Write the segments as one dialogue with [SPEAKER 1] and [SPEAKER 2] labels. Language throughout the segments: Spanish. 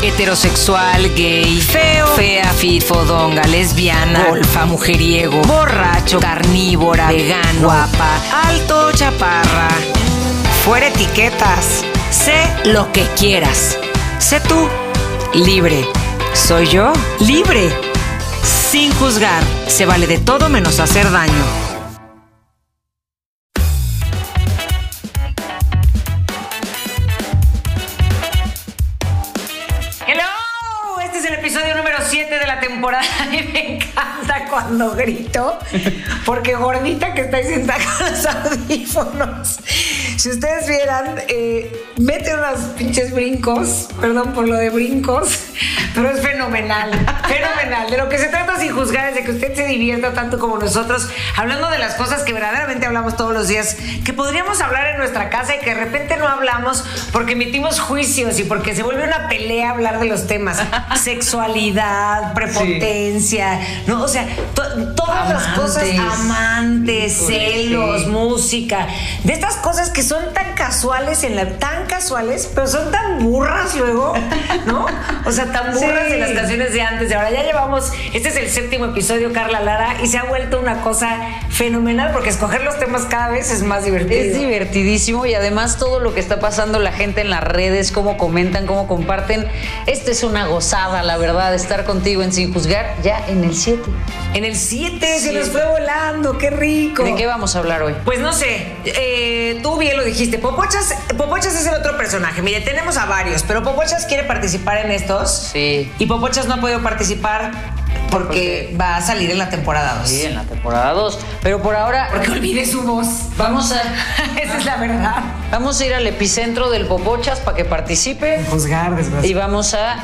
[SPEAKER 1] Heterosexual, gay, feo, fea, fit, fodonga, lesbiana, golfa, mujeriego, borracho, carnívora, vegano, guapa, alto, chaparra. Fuera etiquetas. Sé lo que quieras. Sé tú. Libre. Soy yo. Libre. Sin juzgar. Se vale de todo menos hacer daño. 7 de la temporada y me encanta cuando grito, porque gordita que está sentada con los audífonos. Si ustedes vieran, eh, mete unos pinches brincos, perdón por lo de brincos, pero es fenomenal, fenomenal. De lo que se trata sin juzgar es de que usted se divierta tanto como nosotros, hablando de las cosas que verdaderamente hablamos todos los días, que podríamos hablar en nuestra casa y que de repente no hablamos porque emitimos juicios y porque se vuelve una pelea hablar de los temas. Sexualidad, prepotencia, ¿no? O sea, to- todas las cosas,
[SPEAKER 2] Amantes.
[SPEAKER 1] celos,
[SPEAKER 2] sí.
[SPEAKER 1] música, de estas cosas que son tan casuales en la tan casuales, pero son tan burras luego, ¿no? O sea, tan burras
[SPEAKER 2] Sí.
[SPEAKER 1] de las canciones de antes. De ahora ya llevamos, este es el séptimo episodio, Carla Lara, y se ha vuelto una cosa fenomenal porque escoger los temas cada vez es más divertido.
[SPEAKER 2] Es divertidísimo y además todo lo que está pasando la gente en las redes, cómo comentan, cómo comparten. Esto es una gozada, la verdad, estar contigo en Sin Juzgar ya en el 7.
[SPEAKER 1] En el 7 se nos fue volando, qué rico.
[SPEAKER 2] ¿De qué vamos a hablar hoy?
[SPEAKER 1] Pues no sé, eh, tú bien lo dijiste. Popochas, Popochas es el otro personaje. Mire, tenemos a varios, pero Popochas quiere participar en estos.
[SPEAKER 2] Sí.
[SPEAKER 1] Y Popochas no ha podido participar porque va a salir en la temporada 2.
[SPEAKER 2] Sí, en la temporada 2. Pero por ahora
[SPEAKER 1] Porque olvide su voz.
[SPEAKER 2] vamos a,
[SPEAKER 1] Esa es la verdad.
[SPEAKER 2] vamos a ir al epicentro del Popochas para que participe
[SPEAKER 1] Juzgar,
[SPEAKER 2] y vamos a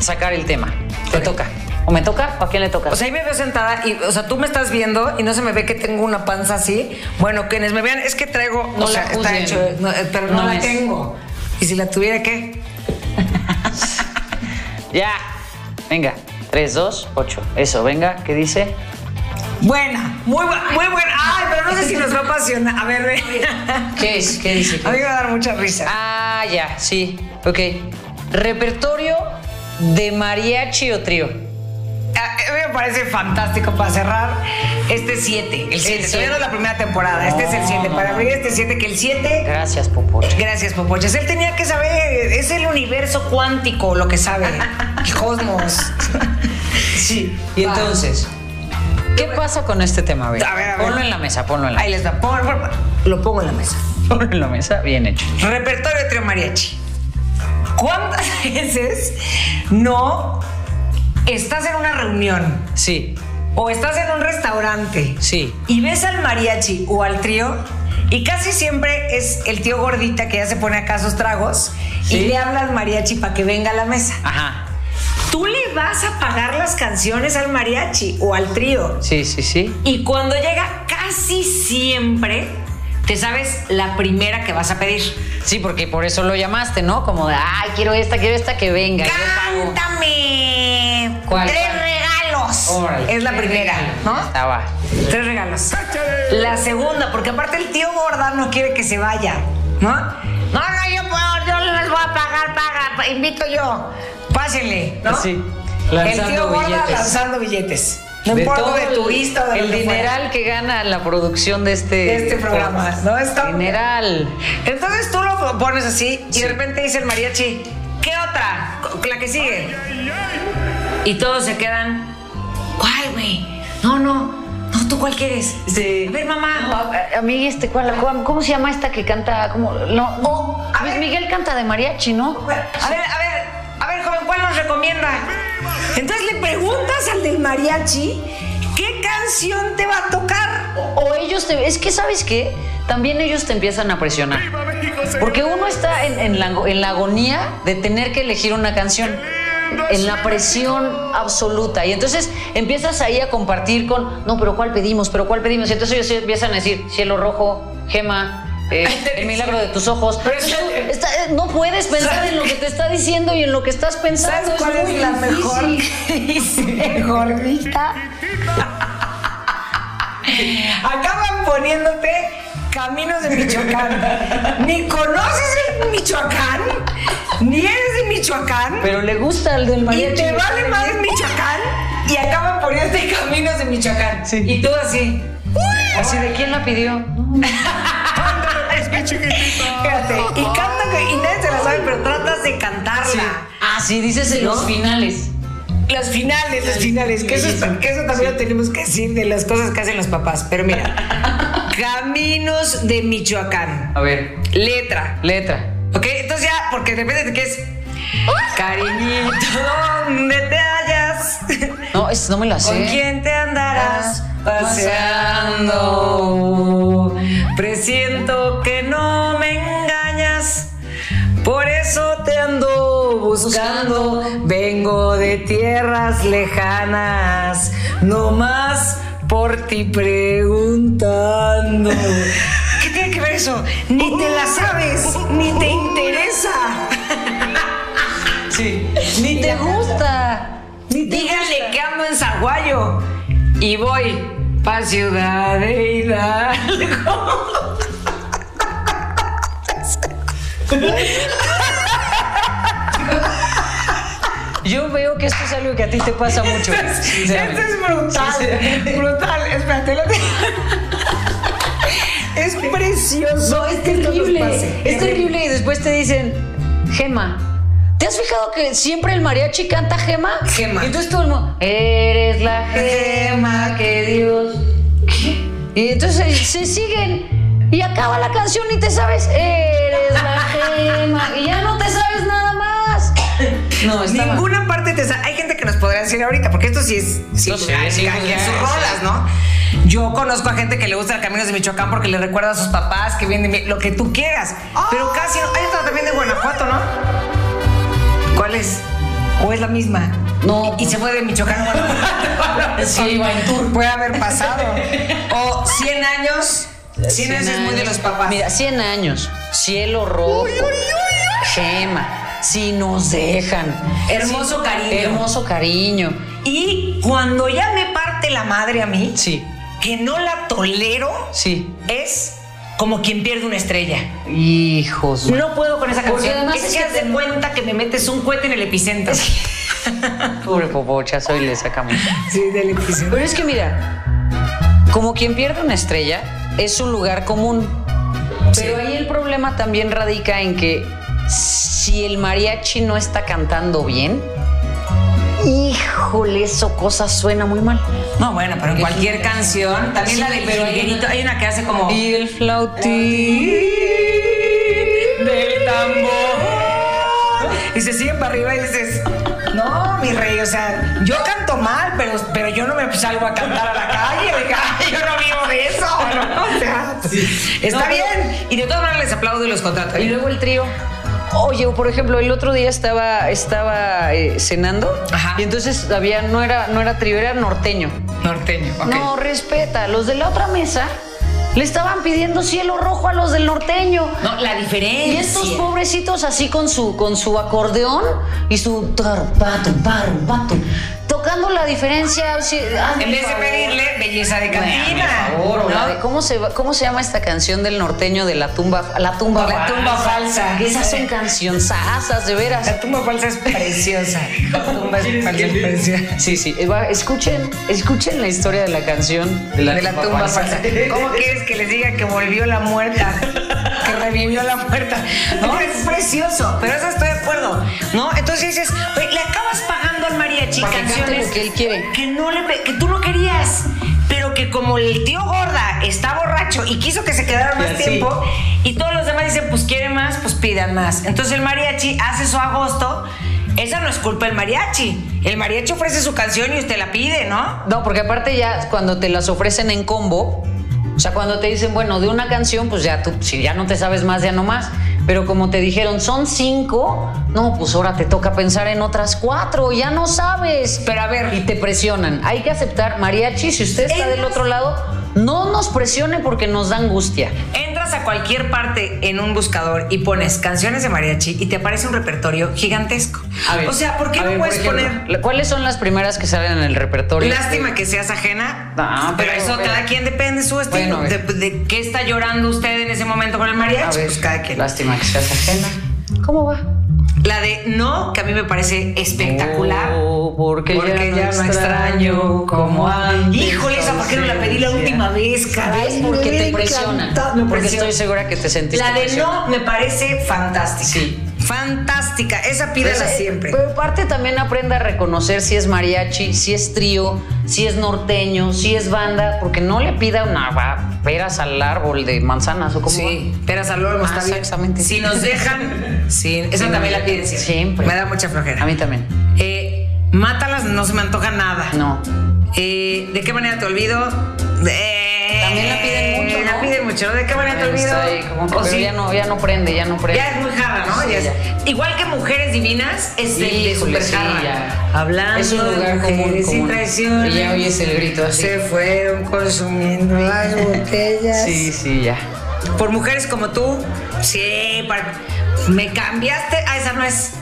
[SPEAKER 2] sacar el tema. Te toca. ¿O me toca? ¿A quién le toca?
[SPEAKER 1] O sea, ahí me veo sentada y, o sea, tú me estás viendo y no se me ve que tengo una panza así. Bueno, quienes me vean, es que traigo,
[SPEAKER 2] No
[SPEAKER 1] o sea,
[SPEAKER 2] la
[SPEAKER 1] está hecho, no, eh, pero no,
[SPEAKER 2] No
[SPEAKER 1] la
[SPEAKER 2] es.
[SPEAKER 1] tengo. Y si la tuviera, ¿qué?
[SPEAKER 2] ya. Venga. 3, 2, 8. Eso, venga. ¿Qué dice?
[SPEAKER 1] Buena, muy buena, muy buena. Ay, pero no sé si nos va a apasionar. A ver, ve.
[SPEAKER 2] ¿Qué es? ¿Qué dice?
[SPEAKER 1] A mí me va a dar mucha risa.
[SPEAKER 2] Ah, ya, sí. Ok. Repertorio de mariachi o trío.
[SPEAKER 1] Parece fantástico para cerrar este 7. El 7.
[SPEAKER 2] El
[SPEAKER 1] Todavía la primera temporada. Este es el 7. Para abrir este 7, que el 7.
[SPEAKER 2] Gracias, Popoche.
[SPEAKER 1] Gracias, Popoches. Él tenía que saber. Es el universo cuántico lo que sabe. El cosmos.
[SPEAKER 2] Sí. Y entonces, ¿qué pasa con este tema? A ver,
[SPEAKER 1] A ver, a ver.
[SPEAKER 2] Ponlo en la mesa, ponlo en la
[SPEAKER 1] Ahí les da. Pon- pon- lo pongo en la mesa.
[SPEAKER 2] Ponlo en la mesa, bien hecho.
[SPEAKER 1] Repertorio de trío mariachi. ¿Cuántas veces no estás en una reunión
[SPEAKER 2] Sí,
[SPEAKER 1] o estás en un restaurante
[SPEAKER 2] sí.
[SPEAKER 1] y ves al mariachi o al trío y casi siempre es el tío gordita que ya se pone acá sus tragos
[SPEAKER 2] Sí.
[SPEAKER 1] y le habla al mariachi para que venga a la mesa.
[SPEAKER 2] Ajá.
[SPEAKER 1] Tú le vas a pagar las canciones al mariachi o al trío
[SPEAKER 2] Sí, sí, sí.
[SPEAKER 1] y cuando llega casi siempre te sabes la primera que vas a pedir.
[SPEAKER 2] Sí, porque por eso lo llamaste, ¿no? Como de, ay, quiero esta, quiero esta, que venga. yo pago".
[SPEAKER 1] ¡Cántame!
[SPEAKER 2] ¿Cuál,
[SPEAKER 1] ¡Tres
[SPEAKER 2] cuál?
[SPEAKER 1] regalos!
[SPEAKER 2] Órale.
[SPEAKER 1] Es la primera, ¿no?
[SPEAKER 2] Estaba.
[SPEAKER 1] Tres regalos. La segunda, porque aparte el tío gorda no quiere que se vaya, ¿no? No, no, yo puedo, yo les voy a pagar, paga, pa- invito yo. Pásenle, ¿no?
[SPEAKER 2] Sí,
[SPEAKER 1] El tío gorda
[SPEAKER 2] billetes.
[SPEAKER 1] lanzando billetes. No importa
[SPEAKER 2] todo
[SPEAKER 1] de
[SPEAKER 2] el-
[SPEAKER 1] turista o de
[SPEAKER 2] El
[SPEAKER 1] fuera.
[SPEAKER 2] dineral que gana la producción de este,
[SPEAKER 1] De este programa, ¿no? Está-
[SPEAKER 2] Dineral.
[SPEAKER 1] Entonces tú lo pones así y
[SPEAKER 2] Sí.
[SPEAKER 1] de repente dice el mariachi, ¿qué otra? La que sigue. Y todos se quedan, ¿cuál, güey? No, no, no, ¿tú cuál quieres?
[SPEAKER 2] Sí.
[SPEAKER 1] A ver, mamá.
[SPEAKER 2] A, a mí, este, ¿cuál, cuál- ¿cómo se llama esta que canta? ¿Cómo? No,
[SPEAKER 1] Oh,
[SPEAKER 2] Luis
[SPEAKER 1] ver.
[SPEAKER 2] Miguel canta de mariachi, ¿no?
[SPEAKER 1] A ver, a ver, a ver, joven, ¿cuál nos recomienda? Entonces le preguntas al del mariachi, ¿qué canción te va a tocar?
[SPEAKER 2] O ellos te... Es que, ¿sabes qué? También ellos te empiezan a presionar. Porque uno está en, la, en la agonía de tener que elegir una canción. En la presión absoluta. Y entonces empiezas ahí a compartir con, no, pero ¿cuál pedimos? ¿Pero cuál pedimos? Y entonces ellos empiezan a decir, cielo rojo, gema, eh, el milagro de tus ojos.
[SPEAKER 1] Pero es-
[SPEAKER 2] Está- eh, no puedes pensar en lo que te está diciendo y en lo que estás pensando.
[SPEAKER 1] ¿Sabes cuál
[SPEAKER 2] muy
[SPEAKER 1] es la mejor?
[SPEAKER 2] difícil.
[SPEAKER 1] Dice gordita. Acaban poniéndote caminos de Michoacán. Ni conoces el Michoacán, ni eres de Michoacán.
[SPEAKER 2] Pero le gusta el del
[SPEAKER 1] y
[SPEAKER 2] mariachi.
[SPEAKER 1] te vale más Michoacán y acaban poniendo caminos de Michoacán.
[SPEAKER 2] Sí.
[SPEAKER 1] Y tú así.
[SPEAKER 2] Así de quién la pidió.
[SPEAKER 1] Fíjate, y canta que- y nadie se la sabe, pero tratas de cantarla.
[SPEAKER 2] Ah, sí, dices en los finales.
[SPEAKER 1] Los finales, los finales, que eso, que eso también lo tenemos que decir de las cosas que hacen los papás. Pero mira, Caminos de Michoacán.
[SPEAKER 2] A ver,
[SPEAKER 1] Letra.
[SPEAKER 2] letra.
[SPEAKER 1] ¿Ok? Entonces ya, porque depende de qué es. Cariñito, ¿dónde te hallas?
[SPEAKER 2] No, es, no me la sé.
[SPEAKER 1] ¿Con quién te andarás paseando? Presiento que no me engañas. Por eso te ando buscando. Vengo de tierras lejanas. No más por ti preguntando. ¿Qué tiene que ver eso? Ni te la sabes, ni te interesa.
[SPEAKER 2] Sí. Ni te gusta. Ni te
[SPEAKER 1] Díganle que ando en Zaguayo y voy pa' Ciudad de Hidalgo.
[SPEAKER 2] Yo veo que esto es algo que a ti te pasa mucho.
[SPEAKER 1] Esto es brutal,
[SPEAKER 2] Sí,
[SPEAKER 1] brutal. Espérate, lo Es precioso.
[SPEAKER 2] No, es
[SPEAKER 1] que esto nos
[SPEAKER 2] terrible.
[SPEAKER 1] pase.
[SPEAKER 2] Es terrible. Y después te dicen, Gema. ¿Te has fijado que siempre el mariachi canta Gema?
[SPEAKER 1] Gema.
[SPEAKER 2] Y entonces todo el mundo, eres la Gema que Dios. ¿Qué? Y entonces se siguen. Y acaba la canción y te sabes, eres la Gema. Y ya no te sabes nada más. No, está mal.
[SPEAKER 1] Ninguna parte te sa- Hay gente que nos podrá decir ahorita, porque esto sí es. Sí,
[SPEAKER 2] No sé, sí, pues
[SPEAKER 1] en sus
[SPEAKER 2] sí.
[SPEAKER 1] rolas, ¿no? Yo conozco a gente que le gusta Caminos de Michoacán porque le recuerda a sus papás que vienen lo que tú quieras. Pero casi no. Hay otra también de Guanajuato, ¿no? ¿Cuál es? ¿O es la misma?
[SPEAKER 2] No,
[SPEAKER 1] Y, y se fue de Michoacán.
[SPEAKER 2] Sí, tour.
[SPEAKER 1] Puede haber pasado. O 100 años. 100 años es muy de los papás.
[SPEAKER 2] Mira, 100 años. Cielo rojo. Gema. Si nos dejan.
[SPEAKER 1] Hermoso cariño.
[SPEAKER 2] Hermoso cariño.
[SPEAKER 1] Y cuando ya me parte la madre a mí,
[SPEAKER 2] Sí,
[SPEAKER 1] que no la tolero,
[SPEAKER 2] sí.
[SPEAKER 1] es como quien pierde una estrella.
[SPEAKER 2] Hijos.
[SPEAKER 1] No puedo con esa
[SPEAKER 2] Porque
[SPEAKER 1] canción.
[SPEAKER 2] además
[SPEAKER 1] es,
[SPEAKER 2] es
[SPEAKER 1] que
[SPEAKER 2] que
[SPEAKER 1] haz de
[SPEAKER 2] te-
[SPEAKER 1] cuenta que me metes un cohete en el epicentro.
[SPEAKER 2] Pobre popochazo y le sacamos.
[SPEAKER 1] Sí, del epicentro.
[SPEAKER 2] Pero es que mira, como quien pierde una estrella, es un lugar común. Pero ahí el problema también radica en que si el mariachi no está cantando bien, híjole, eso cosa suena muy mal.
[SPEAKER 1] No, bueno, pero en cualquier canción, también
[SPEAKER 2] Sí,
[SPEAKER 1] la del
[SPEAKER 2] pero hay
[SPEAKER 1] jilguerito,
[SPEAKER 2] una-
[SPEAKER 1] hay una que hace como
[SPEAKER 2] Y el flautín.
[SPEAKER 1] del tambor. Y se siguen para arriba y dices, no, mi rey, o sea, yo canto mal, pero, pero yo no me salgo a cantar a la calle, oiga, yo no vivo de eso, ¿no? O sea, está
[SPEAKER 2] No, pero-
[SPEAKER 1] bien. Y de todas maneras les aplaudo y los contrato.
[SPEAKER 2] Y luego el trío. Oye, por ejemplo, el otro día estaba, estaba eh, cenando
[SPEAKER 1] Ajá.
[SPEAKER 2] y entonces había, no era, no era trío, era norteño.
[SPEAKER 1] Norteño, ok.
[SPEAKER 2] No, respeta. Los de la otra mesa le estaban pidiendo cielo rojo a los del norteño.
[SPEAKER 1] No, la diferencia.
[SPEAKER 2] Y estos pobrecitos así con su, con su acordeón y su tarpato, pato, tocando la diferencia. hazme
[SPEAKER 1] En vez de pedirle belleza de
[SPEAKER 2] Bueno,
[SPEAKER 1] cantina.
[SPEAKER 2] por favor, o la
[SPEAKER 1] ¿no?
[SPEAKER 2] ¿cómo, se, ¿Cómo se llama esta canción del norteño de la tumba? La tumba
[SPEAKER 1] La tumba falsa.
[SPEAKER 2] Esas son cancionzasas, de veras.
[SPEAKER 1] La tumba falsa es preciosa. La tumba es falsa es preciosa.
[SPEAKER 2] Sí, sí. Escuchen, escuchen la historia de la canción
[SPEAKER 1] De la tumba falsa. ¿Cómo quieres que les diga que volvió la muerta? Que revivió la muerta. No, es precioso, pero eso estoy de acuerdo. ¿No? Entonces dices, le acabas pagando al mariachi
[SPEAKER 2] Para
[SPEAKER 1] canciones
[SPEAKER 2] que él quiere.
[SPEAKER 1] que no le que tú no querías. Pero que como el tío gorda está borracho y quiso que se quedara más
[SPEAKER 2] Y así.
[SPEAKER 1] tiempo, y todos los demás dicen, pues quiere más, pues pidan más. Entonces el mariachi hace su agosto. Esa no es culpa del mariachi. El mariachi ofrece su canción y usted la pide, ¿no?
[SPEAKER 2] No, porque aparte ya cuando te las ofrecen en combo, o sea, cuando te dicen, bueno, de una canción, pues ya tú, si ya no te sabes más, ya no más. Pero como te dijeron, son cinco, no, pues ahora te toca pensar en otras cuatro, ya no sabes.
[SPEAKER 1] Pero a ver,
[SPEAKER 2] Y te presionan. Hay que aceptar, mariachi, si usted está del otro lado, no nos presione porque nos da angustia.
[SPEAKER 1] Entras a cualquier parte en un buscador y pones canciones de mariachi y te aparece un repertorio gigantesco.
[SPEAKER 2] A ver,
[SPEAKER 1] o sea, ¿por qué
[SPEAKER 2] a
[SPEAKER 1] no
[SPEAKER 2] ver,
[SPEAKER 1] puedes
[SPEAKER 2] ejemplo,
[SPEAKER 1] poner
[SPEAKER 2] ¿Cuáles son las primeras que salen en el repertorio?
[SPEAKER 1] lástima que seas ajena?
[SPEAKER 2] Ah,
[SPEAKER 1] pero,
[SPEAKER 2] pero-
[SPEAKER 1] eso
[SPEAKER 2] pero-
[SPEAKER 1] cada quien depende de su estilo.
[SPEAKER 2] Bueno, a
[SPEAKER 1] de, de qué está llorando usted en ese momento con el
[SPEAKER 2] A
[SPEAKER 1] mariachi?
[SPEAKER 2] ver,
[SPEAKER 1] pues cada quien.
[SPEAKER 2] Lástima que seas ajena. ¿Cómo va?
[SPEAKER 1] La de No, que a mí me parece espectacular.
[SPEAKER 2] Oh, porque,
[SPEAKER 1] Porque ya no extraño como antes. Híjole, esa para qué no la pedí la última vez.
[SPEAKER 2] ¿Ves? Porque te presiona. Porque
[SPEAKER 1] presiona.
[SPEAKER 2] estoy segura que te sentiste
[SPEAKER 1] La de. No me parece fantástica.
[SPEAKER 2] Sí.
[SPEAKER 1] Fantástica. Esa pídela
[SPEAKER 2] Pues,
[SPEAKER 1] siempre.
[SPEAKER 2] Pero aparte también aprende a reconocer si es mariachi, si es trío, si es norteño, si es banda, porque no le pida una va, peras al árbol de manzanas o como.
[SPEAKER 1] Sí, peras al olmo,
[SPEAKER 2] Ah,
[SPEAKER 1] está bien.
[SPEAKER 2] exactamente.
[SPEAKER 1] Si nos dejan, sí, esa
[SPEAKER 2] Sí,
[SPEAKER 1] también la piden siempre.
[SPEAKER 2] siempre.
[SPEAKER 1] Me da mucha flojera.
[SPEAKER 2] A mí también.
[SPEAKER 1] Mátalas, no se me antoja nada.
[SPEAKER 2] No.
[SPEAKER 1] Eh, ¿De qué manera te olvido? Eh,
[SPEAKER 2] También la piden mucho,
[SPEAKER 1] La
[SPEAKER 2] ¿no?
[SPEAKER 1] piden mucho. ¿De qué manera te olvido?
[SPEAKER 2] Ahí, como que,
[SPEAKER 1] ¿O
[SPEAKER 2] pero
[SPEAKER 1] sí?
[SPEAKER 2] ya no, ya no prende, ya no prende.
[SPEAKER 1] Ya es muy jarra, ¿no?
[SPEAKER 2] Sí,
[SPEAKER 1] Ya es-
[SPEAKER 2] ya.
[SPEAKER 1] Igual que Mujeres Divinas, es de, de
[SPEAKER 2] Híjole,
[SPEAKER 1] super
[SPEAKER 2] sí,
[SPEAKER 1] jarra. Hablando
[SPEAKER 2] Es un lugar
[SPEAKER 1] de
[SPEAKER 2] común, común.
[SPEAKER 1] y
[SPEAKER 2] ya oyes el grito así.
[SPEAKER 1] Se fueron consumiendo las botellas.
[SPEAKER 2] Sí, sí, ya.
[SPEAKER 1] Por mujeres como tú, sí, para- me cambiaste. Ah, esa no es.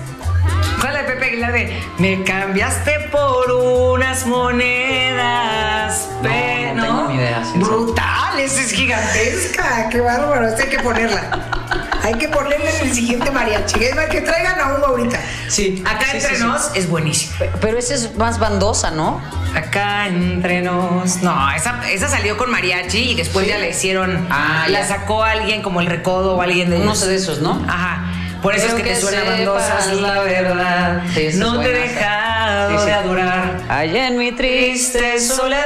[SPEAKER 1] ¿Cuál es la de Pepe Aguilar de Me cambiaste por unas monedas?
[SPEAKER 2] No,
[SPEAKER 1] pe-
[SPEAKER 2] no tengo ni idea, sí,
[SPEAKER 1] Brutal, esa es gigantesca. Qué bárbaro. Esta hay que ponerla. Hay que ponerla en el siguiente mariachi. Es más, que traigan a uno ahorita.
[SPEAKER 2] Sí.
[SPEAKER 1] Acá
[SPEAKER 2] Sí,
[SPEAKER 1] entre
[SPEAKER 2] sí, sí.
[SPEAKER 1] nos es buenísimo.
[SPEAKER 2] Pero esa es más bandosa, ¿no?
[SPEAKER 1] Acá entre nos. No, esa, esa salió con mariachi y después ya la hicieron.
[SPEAKER 2] Ah,
[SPEAKER 1] la
[SPEAKER 2] ya.
[SPEAKER 1] sacó alguien como el recodo o alguien de
[SPEAKER 2] Uno de esos, ¿no?
[SPEAKER 1] Ajá. Por eso
[SPEAKER 2] Creo
[SPEAKER 1] es que, te
[SPEAKER 2] que
[SPEAKER 1] suena
[SPEAKER 2] sepas
[SPEAKER 1] bandosa la verdad.
[SPEAKER 2] Sí,
[SPEAKER 1] no te he dejado
[SPEAKER 2] Sí, sí.
[SPEAKER 1] de adorar.
[SPEAKER 2] Allá en mi triste
[SPEAKER 1] soledad,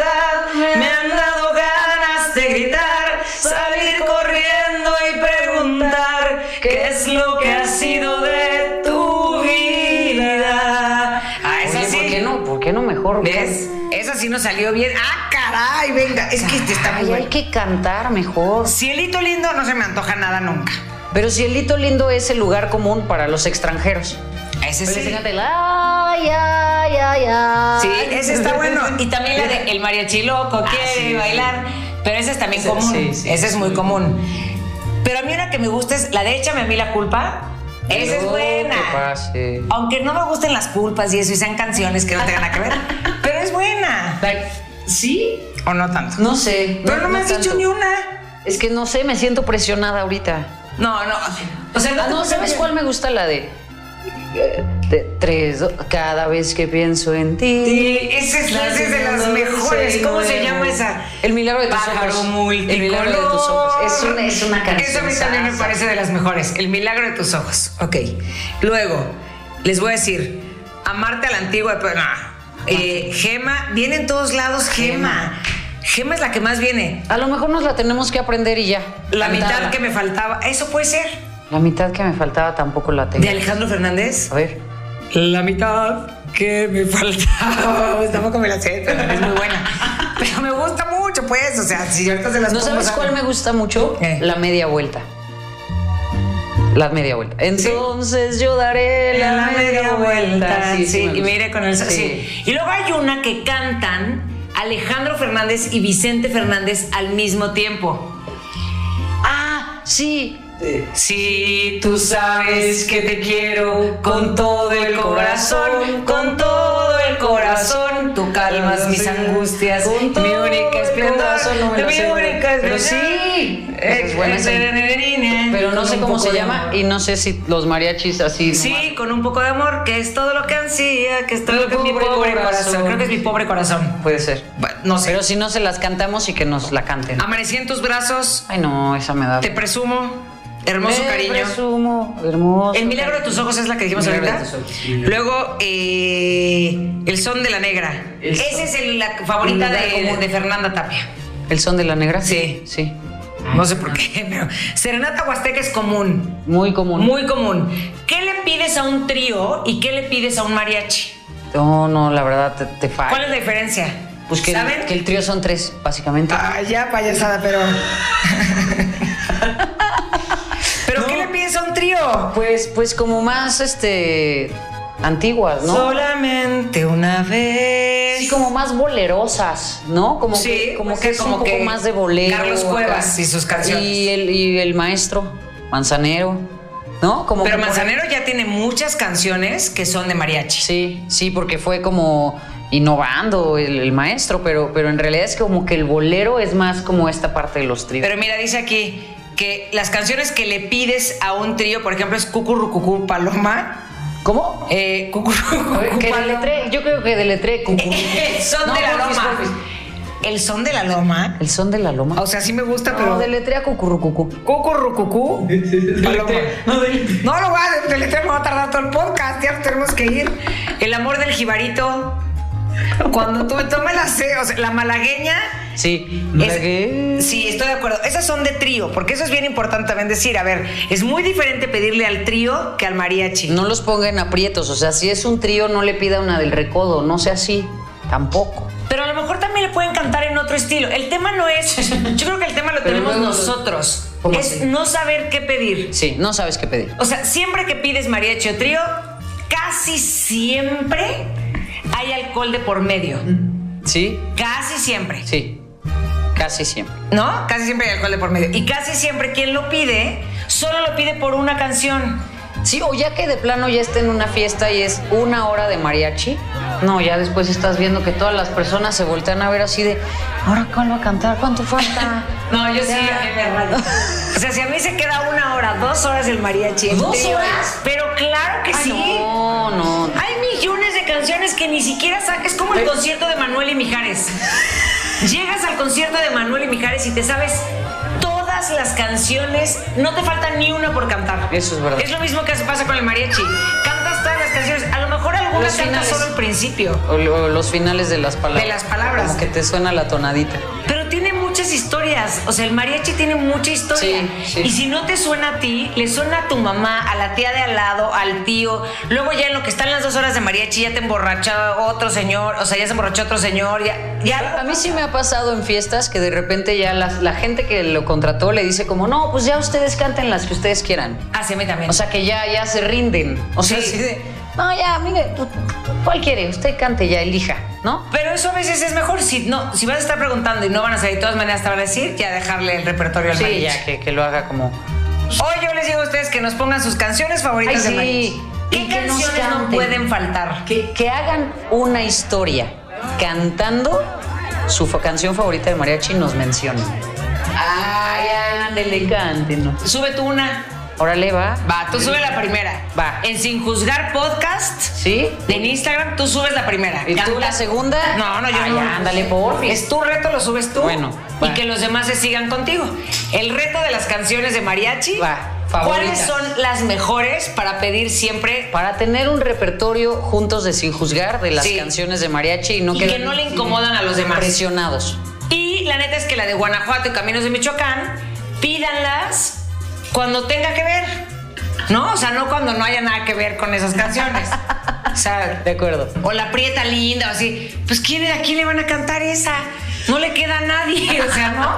[SPEAKER 1] me han dado ganas de gritar, salir corriendo y preguntar qué es lo que ha sido de tu vida. Ah, esa
[SPEAKER 2] Oye. ¿por qué no? ¿Por qué no mejor?
[SPEAKER 1] ¿Ves? Esa sí nos salió bien. ¡Ah, caray! Venga, es que este está muy
[SPEAKER 2] Ay,
[SPEAKER 1] bueno.
[SPEAKER 2] hay que cantar mejor.
[SPEAKER 1] Cielito lindo no se me antoja nada nunca.
[SPEAKER 2] Pero Cielito Lindo es el lugar común para los extranjeros.
[SPEAKER 1] Ese
[SPEAKER 2] Pero
[SPEAKER 1] sí.
[SPEAKER 2] el ay, ay, ay, ay.
[SPEAKER 1] Sí, ese está bueno. Y también la de El mariachi loco quiere
[SPEAKER 2] Ah, sí,
[SPEAKER 1] bailar. Pero ese es también
[SPEAKER 2] Sí,
[SPEAKER 1] común.
[SPEAKER 2] sí, sí,
[SPEAKER 1] ese es
[SPEAKER 2] sí.
[SPEAKER 1] muy común. Pero a mí una que me gusta es la de Échame a mí la culpa. Esa es
[SPEAKER 2] No,
[SPEAKER 1] buena.
[SPEAKER 2] pase.
[SPEAKER 1] Aunque no me gusten las culpas y eso, y sean canciones que no tengan que ver. pero es buena.
[SPEAKER 2] ¿Sí?
[SPEAKER 1] ¿O no tanto?
[SPEAKER 2] No sé.
[SPEAKER 1] pero no, me has
[SPEAKER 2] tanto.
[SPEAKER 1] dicho ni una.
[SPEAKER 2] Es que no sé, me siento presionada ahorita.
[SPEAKER 1] No, no. O sea,
[SPEAKER 2] Ah, no, ¿sabes cuál me gusta? La de... de tres, cada vez que pienso en ti.
[SPEAKER 1] Sí, esa es, es de las mejores. ¿Cómo se llama esa?
[SPEAKER 2] El milagro de tus
[SPEAKER 1] Pájaro
[SPEAKER 2] ojos.
[SPEAKER 1] multicolor.
[SPEAKER 2] El milagro de tus ojos. Es una, es una canción.
[SPEAKER 1] Eso a mí también me parece de las mejores. El milagro de tus ojos. Ok. Luego, les voy a decir, amarte a la antigua, pero no. Eh, Gema, viene en todos lados Gema. Gema es la que más viene.
[SPEAKER 2] A lo mejor nos la tenemos que aprender y ya.
[SPEAKER 1] La mitad que me faltaba. Eso puede ser.
[SPEAKER 2] La mitad que me faltaba tampoco la tengo.
[SPEAKER 1] De Alejandro Fernández.
[SPEAKER 2] A ver.
[SPEAKER 1] La mitad que me faltaba. Tampoco me la sé, pero es muy buena. Pero me gusta mucho, pues. O sea, si ahorita se las
[SPEAKER 2] ¿No sabes cuál me gusta mucho? La media vuelta. La media vuelta. Entonces yo daré la,
[SPEAKER 1] la media vuelta. Sí,
[SPEAKER 2] me
[SPEAKER 1] y me iré con el sí.
[SPEAKER 2] Sí.
[SPEAKER 1] Y luego hay una que cantan Alejandro Fernández y Vicente Fernández al mismo tiempo.
[SPEAKER 2] Ah, sí.
[SPEAKER 1] Si tú sabes que te quiero con todo el corazón, con todo el corazón, tú calmas mis angustias, mi única esplendor,
[SPEAKER 2] no me
[SPEAKER 1] mi única
[SPEAKER 2] pero
[SPEAKER 1] esplendor.
[SPEAKER 2] sí. Esa es buena, Pero no sé cómo se llama y no sé si los mariachis así.
[SPEAKER 1] Sí, con un poco de amor, que es todo lo que ansía, que es todo lo que es mi
[SPEAKER 2] pobre
[SPEAKER 1] corazón. Creo que es mi pobre corazón.
[SPEAKER 2] Puede ser.
[SPEAKER 1] No sé.
[SPEAKER 2] Pero si no se las cantamos y que nos la canten.
[SPEAKER 1] Amanecí en tus brazos,
[SPEAKER 2] Ay, no, esa me da.
[SPEAKER 1] te presumo, hermoso
[SPEAKER 2] Me
[SPEAKER 1] cariño.
[SPEAKER 2] presumo, hermoso.
[SPEAKER 1] El milagro de tus ojos es la que dijimos
[SPEAKER 2] El milagro
[SPEAKER 1] ahorita.
[SPEAKER 2] de tus ojos.
[SPEAKER 1] Luego, eh, El son de la negra.
[SPEAKER 2] El
[SPEAKER 1] Esa
[SPEAKER 2] son.
[SPEAKER 1] es el- la favorita de, de Fernanda Tapia.
[SPEAKER 2] ¿El son de la negra?
[SPEAKER 1] Sí.
[SPEAKER 2] Sí.
[SPEAKER 1] No sé por qué, pero Serenata Huasteca es común.
[SPEAKER 2] Muy común.
[SPEAKER 1] Muy común. ¿Qué le pides a un trío y qué le pides a un mariachi?
[SPEAKER 2] No, no, la verdad te, te falla.
[SPEAKER 1] ¿Cuál es la diferencia?
[SPEAKER 2] Pues que,
[SPEAKER 1] ¿Saben?
[SPEAKER 2] que el trío son tres, básicamente.
[SPEAKER 1] Ah, ya, payasada, pero.
[SPEAKER 2] Pues, pues como más, este, antiguas, ¿no?
[SPEAKER 1] Solamente una vez.
[SPEAKER 2] Sí, como más bolerosas, ¿no? Como
[SPEAKER 1] Sí,
[SPEAKER 2] que, como
[SPEAKER 1] pues
[SPEAKER 2] que es
[SPEAKER 1] como
[SPEAKER 2] un poco más de bolero.
[SPEAKER 1] Carlos
[SPEAKER 2] acá.
[SPEAKER 1] Cuevas y sus canciones.
[SPEAKER 2] Y el, y el maestro, Manzanero, ¿no? Como
[SPEAKER 1] Pero
[SPEAKER 2] por-
[SPEAKER 1] Manzanero ya tiene muchas canciones que son de mariachi.
[SPEAKER 2] Sí, sí, porque fue como innovando el, el maestro, pero, pero en realidad es como que el bolero es más como esta parte de los tríos.
[SPEAKER 1] Pero mira, dice aquí que las canciones que le pides a un trío, por ejemplo, es Cucurrucucú Paloma.
[SPEAKER 2] ¿Cómo?
[SPEAKER 1] Eh, cucurrucucú.
[SPEAKER 2] Que deletré, yo creo que deletré cucú.
[SPEAKER 1] El son
[SPEAKER 2] No,
[SPEAKER 1] de la
[SPEAKER 2] porfis,
[SPEAKER 1] loma.
[SPEAKER 2] porfis.
[SPEAKER 1] El son de la loma.
[SPEAKER 2] El son de la loma.
[SPEAKER 1] O sea, sí me gusta,
[SPEAKER 2] no,
[SPEAKER 1] pero.
[SPEAKER 2] deletrea cucurrucucú.
[SPEAKER 1] Cucurrucucú. Paloma.
[SPEAKER 3] No, de-
[SPEAKER 1] No lo voy a deletrear, me va a tardar todo el podcast, ya tenemos que ir. El amor del jibarito. Cuando tú tome la C, o sea, la malagueña.
[SPEAKER 2] Sí.
[SPEAKER 1] es- sí, estoy de acuerdo. Esas son de trío, porque eso es bien importante también decir. A ver, es muy diferente pedirle al trío que al mariachi.
[SPEAKER 2] No los ponga en aprietos. O sea, si es un trío, no le pida una del recodo. No sea así. Tampoco.
[SPEAKER 1] Pero a lo mejor también le pueden cantar en otro estilo. El tema no es. Yo creo que el tema lo
[SPEAKER 2] Pero
[SPEAKER 1] tenemos nosotros.
[SPEAKER 2] ¿Cómo
[SPEAKER 1] Es
[SPEAKER 2] así?
[SPEAKER 1] no saber qué pedir.
[SPEAKER 2] Sí, no sabes qué pedir.
[SPEAKER 1] O sea, siempre que pides mariachi o trío, casi siempre hay alcohol de por medio.
[SPEAKER 2] ¿Sí?
[SPEAKER 1] Casi siempre.
[SPEAKER 2] Sí. Casi siempre.
[SPEAKER 1] ¿No? Casi siempre hay alcohol de por medio. Y casi siempre quien lo pide, solo lo pide por una canción.
[SPEAKER 2] Sí, o ya que de plano ya está en una fiesta y es una hora de mariachi. No, ya después estás viendo que todas las personas se voltean a ver así de, ¿ahora cuál va a cantar? ¿Cuánto falta?
[SPEAKER 1] No, yo sí,
[SPEAKER 2] Ya.
[SPEAKER 1] a mí me rayo. O sea, si a mí se queda una hora, dos horas el mariachi.
[SPEAKER 2] ¿Dos horas?
[SPEAKER 1] Pero claro que
[SPEAKER 2] Ay,
[SPEAKER 1] sí.
[SPEAKER 2] No, no.
[SPEAKER 1] Que ni siquiera sa- Es como el concierto de Manuel y Mijares. Llegas al concierto de Manuel y Mijares y te sabes todas las canciones. No te falta ni una por cantar.
[SPEAKER 2] Eso es verdad.
[SPEAKER 1] Es lo mismo que se pasa con el mariachi. Cantas todas las canciones. A lo mejor algunas cantas solo el principio.
[SPEAKER 2] O, lo- los finales de las palabras.
[SPEAKER 1] De las palabras.
[SPEAKER 2] Como que te suena la tonadita.
[SPEAKER 1] Muchas historias. O sea, el mariachi tiene mucha historia.
[SPEAKER 2] Sí, sí.
[SPEAKER 1] Y si no te suena a ti, le suena a tu mamá, a la tía de al lado, al tío. Luego ya en lo que están las dos horas de mariachi ya te emborracha otro señor. O sea, ya se emborrachó otro señor. Ya, ya
[SPEAKER 2] A mí sí me ha pasado en fiestas que de repente ya la, la gente que lo contrató le dice como, no, pues ya ustedes canten las que ustedes quieran.
[SPEAKER 1] Ah, sí, a mí también.
[SPEAKER 2] O sea que ya, ya se rinden. O sea,
[SPEAKER 1] Sí.
[SPEAKER 2] así de, no, ya, mire, ¿cuál quiere? Usted cante ya, elija, ¿no?
[SPEAKER 1] pero eso a veces es mejor. Si, no, si vas a estar preguntando y no van a salir, de todas maneras te van a decir, ya dejarle el repertorio al
[SPEAKER 2] Sí,
[SPEAKER 1] mariachi.
[SPEAKER 2] ya, que, que lo haga como...
[SPEAKER 1] Hoy yo les digo a ustedes que nos pongan sus canciones favoritas
[SPEAKER 2] Ay,
[SPEAKER 1] de
[SPEAKER 2] sí.
[SPEAKER 1] mariachi. ¿Qué
[SPEAKER 2] Y que nos
[SPEAKER 1] canciones no pueden faltar?
[SPEAKER 2] Que, que hagan una historia cantando su canción favorita de mariachi y nos mencionen. Ay, ándele, cántenos.
[SPEAKER 1] Sube tú una.
[SPEAKER 2] Órale, va.
[SPEAKER 1] Va, tú sube la primera.
[SPEAKER 2] Va.
[SPEAKER 1] En Sin Juzgar Podcast,
[SPEAKER 2] ¿Sí?
[SPEAKER 1] en Instagram, tú subes la primera.
[SPEAKER 2] ¿Y tú la segunda?
[SPEAKER 1] No, no, yo
[SPEAKER 2] Ay,
[SPEAKER 1] no.
[SPEAKER 2] ándale, porfis.
[SPEAKER 1] Es tu reto, lo subes tú.
[SPEAKER 2] Bueno,
[SPEAKER 1] Y que los demás se sigan contigo. El reto de las canciones de mariachi.
[SPEAKER 2] Va,
[SPEAKER 1] ¿Cuáles son las mejores para pedir siempre
[SPEAKER 2] Para tener un repertorio juntos de Sin Juzgar de las
[SPEAKER 1] Sí.
[SPEAKER 2] canciones de mariachi y no
[SPEAKER 1] y que no le incomodan a los demás?
[SPEAKER 2] presionados.
[SPEAKER 1] Y la neta es que la de Guanajuato y Caminos de Michoacán, pídanlas cuando tenga que ver. ¿No? O sea, no cuando no haya nada que ver con esas canciones. O sea,
[SPEAKER 2] De acuerdo.
[SPEAKER 1] o la prieta linda, o así. Pues ¿quién, ¿a quién le van a cantar esa? No le queda a nadie, o sea, ¿no?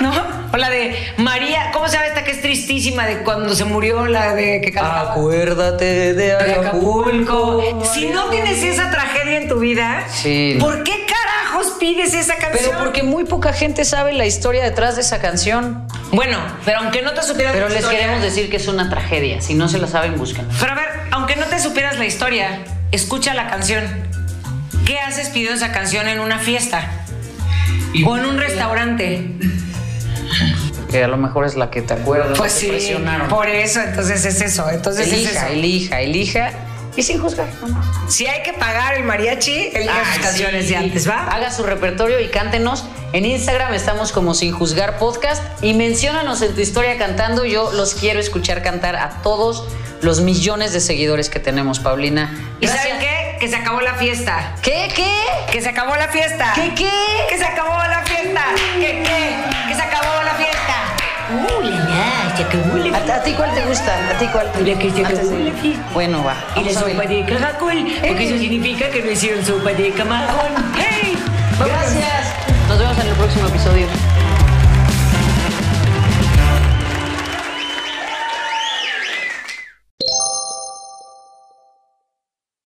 [SPEAKER 1] ¿No? O la de María, ¿cómo se llama esta que es tristísima de cuando se murió la de que cantaba?
[SPEAKER 2] Acuérdate de
[SPEAKER 1] de
[SPEAKER 2] Acapulco.
[SPEAKER 1] Acapulco. Si no tienes esa tragedia en tu vida,
[SPEAKER 2] Sí.
[SPEAKER 1] ¿por qué carajos pides esa canción?
[SPEAKER 2] Pero porque muy poca gente sabe la historia detrás de esa canción.
[SPEAKER 1] Bueno, pero aunque no te supieras
[SPEAKER 2] Pero
[SPEAKER 1] la
[SPEAKER 2] les
[SPEAKER 1] historia-
[SPEAKER 2] queremos decir que es una tragedia. Si no se la saben, buscan.
[SPEAKER 1] Pero a ver, aunque no te supieras la historia, escucha la canción. ¿Qué haces pidiendo esa canción en una fiesta? O en un restaurante.
[SPEAKER 2] Que a lo mejor es la que te acuerdas.
[SPEAKER 1] Pues sí,
[SPEAKER 2] presionaron.
[SPEAKER 1] por eso, entonces es eso. Entonces es
[SPEAKER 2] elija,
[SPEAKER 1] eso.
[SPEAKER 2] elija, elija. Y sin juzgar. ¿no?
[SPEAKER 1] Si hay que pagar el mariachi, elija
[SPEAKER 2] Ay,
[SPEAKER 1] sus canciones
[SPEAKER 2] sí.
[SPEAKER 1] de antes, ¿va?
[SPEAKER 2] Haga su repertorio y cántenos. En Instagram estamos como Sin Juzgar Podcast y menciónanos en tu historia cantando. Yo los quiero escuchar cantar a todos los millones de seguidores que tenemos, Paulina.
[SPEAKER 1] ¿Y
[SPEAKER 2] Gracias.
[SPEAKER 1] saben qué? Que se acabó la fiesta.
[SPEAKER 2] ¿Qué? ¿Qué?
[SPEAKER 1] Que se acabó la fiesta.
[SPEAKER 2] ¿Qué? ¿Qué?
[SPEAKER 1] Que se acabó la fiesta. ¿Qué? ¿Qué? La, la
[SPEAKER 2] ¿A, a ti cuál te gusta? ¿A ti cuál?
[SPEAKER 1] La que se
[SPEAKER 2] Antes
[SPEAKER 1] acabó
[SPEAKER 2] de-
[SPEAKER 1] la fiesta.
[SPEAKER 2] Bueno, va.
[SPEAKER 1] Y la sopa de caracol, porque eso significa que no hicieron sopa de camarón. ¡Hey!
[SPEAKER 2] Gracias. Nos vemos en el próximo episodio.